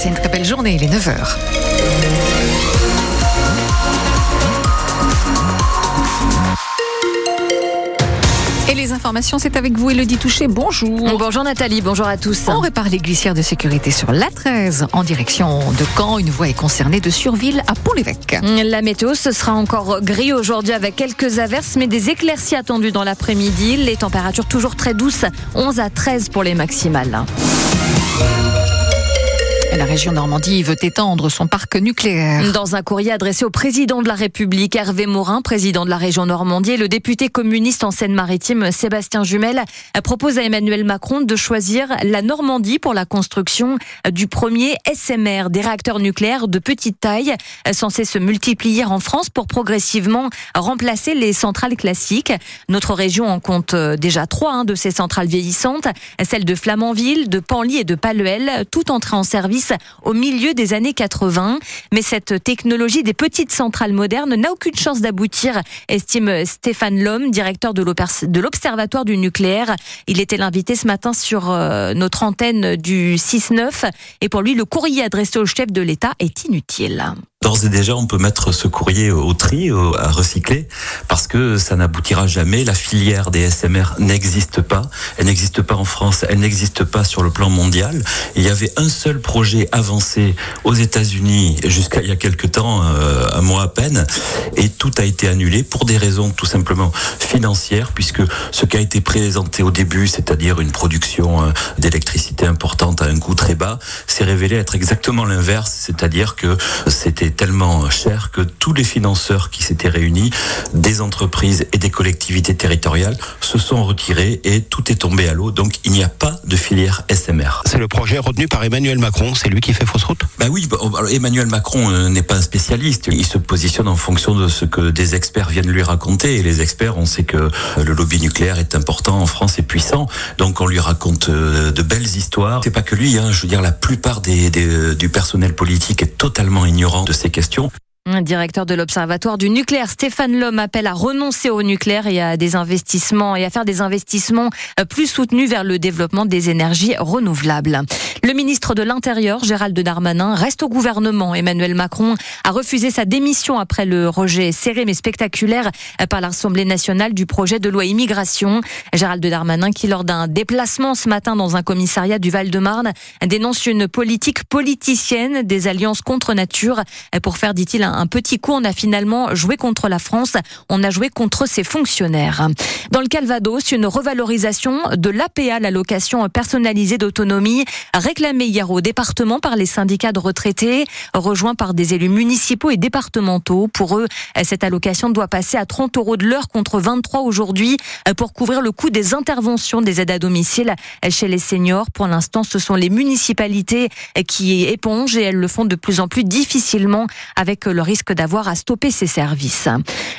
Passez une très belle journée, il est 9h. Et les informations, c'est avec vous, Elodie Touché. Bonjour. Bonjour Nathalie, bonjour à tous. On répare les glissières de sécurité sur l'A13 en direction de Caen. Une voie est concernée de Surville à Pont-l'Évêque. La météo, ce sera encore gris aujourd'hui avec quelques averses, mais des éclaircies attendues dans l'après-midi. Les températures toujours très douces, 11 à 13 pour les maximales. Région Normandie veut étendre son parc nucléaire. Dans un courrier adressé au président de la République, Hervé Morin, président de la région Normandie, et le député communiste en Seine-Maritime, Sébastien Jumel, propose à Emmanuel Macron de choisir la Normandie pour la construction du premier SMR, des réacteurs nucléaires de petite taille, censés se multiplier en France pour progressivement remplacer les centrales classiques. Notre région en compte déjà trois hein, de ces centrales vieillissantes, celles de Flamanville, de Panly et de Palluel, tout entrées en service au milieu des années 80. Mais cette technologie des petites centrales modernes n'a aucune chance d'aboutir, estime Stéphane Lhomme, directeur de l'Observatoire du nucléaire. Il était l'invité ce matin sur euh, notre antenne du 6-9 et pour lui, le courrier adressé au chef de l'État est inutile. D'ores et déjà, on peut mettre ce courrier au tri, à recycler, parce que ça n'aboutira jamais. La filière des SMR n'existe pas. Elle n'existe pas en France, elle n'existe pas sur le plan mondial. Il y avait un seul projet avancé aux États-Unis jusqu'à il y a quelque temps, euh, un mois à peine, et tout a été annulé pour des raisons tout simplement financières, puisque ce qui a été présenté au début, c'est-à-dire une production euh, d'électricité importante à un coût très bas, s'est révélé être exactement l'inverse, c'est-à-dire que c'était tellement cher que tous les financeurs qui s'étaient réunis, des entreprises et des collectivités territoriales, se sont retirés et tout est tombé à l'eau. Donc il n'y a pas de filière SMR. C'est le projet retenu par Emmanuel Macron. C'est lui qui fait fausse route? Ben oui, Emmanuel Macron euh, n'est pas un spécialiste. Il se positionne en fonction de ce que des experts viennent lui raconter. Et les experts, on sait que euh, le lobby nucléaire est important en France et puissant. Donc on lui raconte euh, de belles histoires. C'est pas que lui, hein, je veux dire, la plupart des, des, du personnel politique est totalement ignorant de ces questions. Directeur de l'Observatoire du nucléaire, Stéphane Lhomme appelle à renoncer au nucléaire et à des investissements et à faire des investissements euh, plus soutenus vers le développement des énergies renouvelables. Le ministre de l'Intérieur, Gérald Darmanin, reste au gouvernement. Emmanuel Macron a refusé sa démission après le rejet serré mais spectaculaire par l'Assemblée nationale du projet de loi immigration. Gérald Darmanin, qui lors d'un déplacement ce matin dans un commissariat du Val-de-Marne, dénonce une politique politicienne des alliances contre nature pour faire, dit-il, un petit coup. On a finalement joué contre la France. On a joué contre ses fonctionnaires. Dans le Calvados, une revalorisation de l'APA, l'allocation personnalisée d'autonomie, réclamée hier au département par les syndicats de retraités, rejoints par des élus municipaux et départementaux. Pour eux, cette allocation doit passer à 30 euros de l'heure contre 23 aujourd'hui pour couvrir le coût des interventions des aides à domicile chez les seniors. Pour l'instant, ce sont les municipalités qui épongent et elles le font de plus en plus difficilement avec le risque d'avoir à stopper ces services.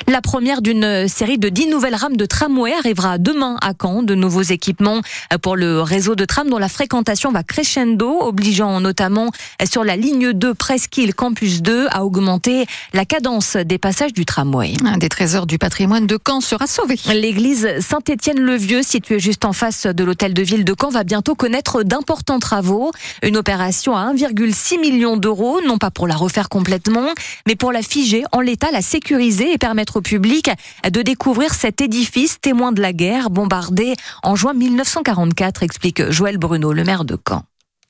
La première d'une série de 10 nouvelles rames de tramway arrivera demain à Caen. De nouveaux équipements pour le réseau de trams dont la fréquentation va crescendo obligeant notamment sur la ligne 2 Presqu'île Campus 2 à augmenter la cadence des passages du tramway. Un des trésors du patrimoine de Caen sera sauvé. L'église Saint-Étienne-le-Vieux, située juste en face de l'hôtel de ville de Caen, va bientôt connaître d'importants travaux. Une opération à 1,6 million d'euros, non pas pour la refaire complètement, mais pour la figer en l'état, la sécuriser et permettre au public de découvrir cet édifice témoin de la guerre bombardé en juin 1944, explique Joël Bruno, le maire de Caen.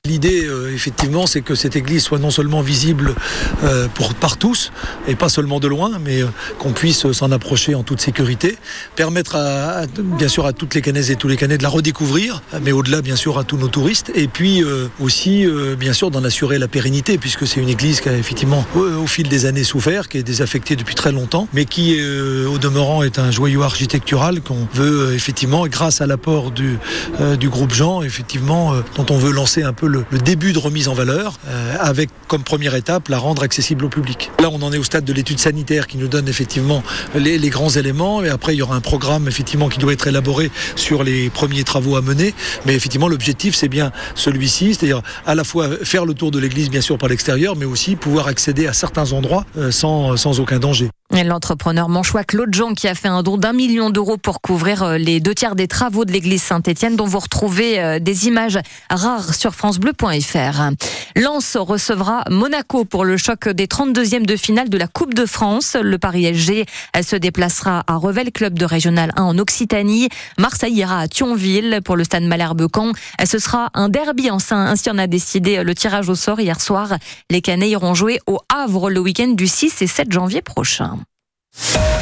L'idée, euh, effectivement, c'est que cette église soit non seulement visible euh, par tous, et pas seulement de loin, mais euh, qu'on puisse s'en approcher en toute sécurité, permettre à, bien sûr à toutes les canaises et tous les canets de la redécouvrir, mais au-delà, bien sûr, à tous nos touristes, et puis aussi, bien sûr, d'en assurer la pérennité, puisque c'est une église qui a effectivement, au, fil des années, souffert, qui est désaffectée depuis très longtemps, mais qui, au demeurant, est un joyau architectural qu'on veut, effectivement, grâce à l'apport du, du groupe Jean, effectivement, dont on veut lancer un peu le, début de remise en valeur, euh, avec comme première étape la rendre accessible au public. Là, on en est au stade de l'étude sanitaire qui nous donne effectivement les, grands éléments, et après il y aura un programme effectivement qui doit être élaboré sur les premiers travaux à mener. Mais effectivement, l'objectif c'est bien celui-ci, c'est-à-dire à la fois faire le tour de l'église bien sûr par l'extérieur, mais aussi pouvoir accéder à certains endroits euh, sans aucun danger. L'entrepreneur manchois Claude Jean qui a fait un don d'un million d'euros pour couvrir euh, les deux tiers des travaux de l'église Saint-Étienne dont vous retrouvez euh, des images rares sur francebleu.fr. Lens recevra Monaco pour le choc des 32e de finale de la Coupe de France. Le Paris SG se déplacera à Revel, club de régional 1 en Occitanie. Marseille ira à Thionville pour le stade Malherbe-Camp. Ce sera un derby en sein. Ainsi on a décidé le tirage au sort hier soir. Les Canets iront jouer au Havre le week-end du 6 et 7 janvier prochain. you